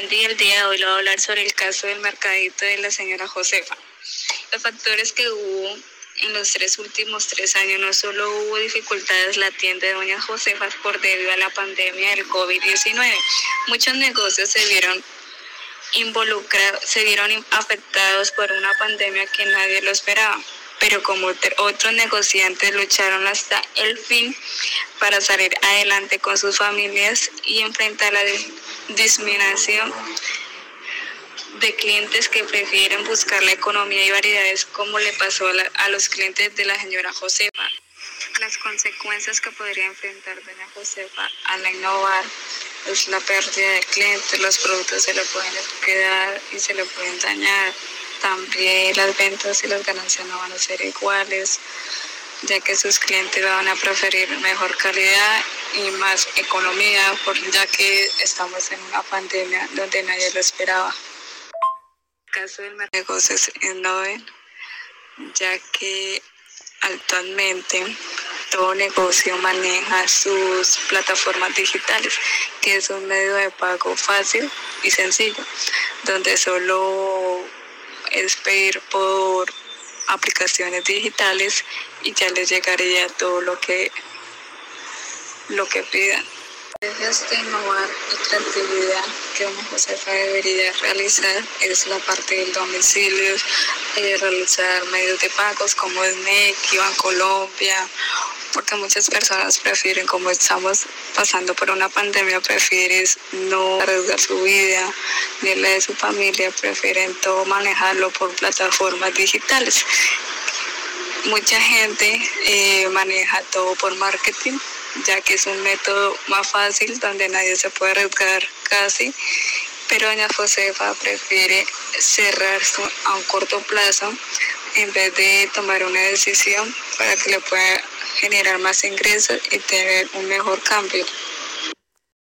buen el día de hoy le voy a hablar sobre el caso del mercadito de la señora Josefa. Los factores que hubo en los tres últimos tres años no solo hubo dificultades en la tienda de Doña Josefa por debido a la pandemia del COVID-19, muchos negocios se vieron involucrados, se vieron afectados por una pandemia que nadie lo esperaba pero como otros negociantes lucharon hasta el fin para salir adelante con sus familias y enfrentar la disminución de clientes que prefieren buscar la economía y variedades como le pasó a, los clientes de la señora Josefa. Las consecuencias que podría enfrentar doña Josefa al innovar es la pérdida de clientes, los productos se le pueden quedar y se le pueden dañar, también las ventas y las ganancias no van a ser iguales, ya que sus clientes van a preferir mejor calidad y más economía, por, ya que estamos en una pandemia donde nadie lo esperaba. El caso del negocio es Noven, ya que actualmente todo negocio maneja sus plataformas digitales, que es un medio de pago fácil y sencillo, donde solo es pedir por aplicaciones digitales y ya les llegaría todo lo que lo que pidan. Este innovar y creatividad que una Josefa debería realizar es la parte del domicilio, eh, realizar medios de pagos como es NEC, Colombia porque muchas personas prefieren, como estamos pasando por una pandemia, prefieren no arriesgar su vida ni la de su familia, prefieren todo manejarlo por plataformas digitales. Mucha gente eh, maneja todo por marketing, ya que es un método más fácil donde nadie se puede arriesgar casi pero doña Josefa prefiere cerrar a un corto plazo en vez de tomar una decisión para que le pueda generar más ingresos y tener un mejor cambio.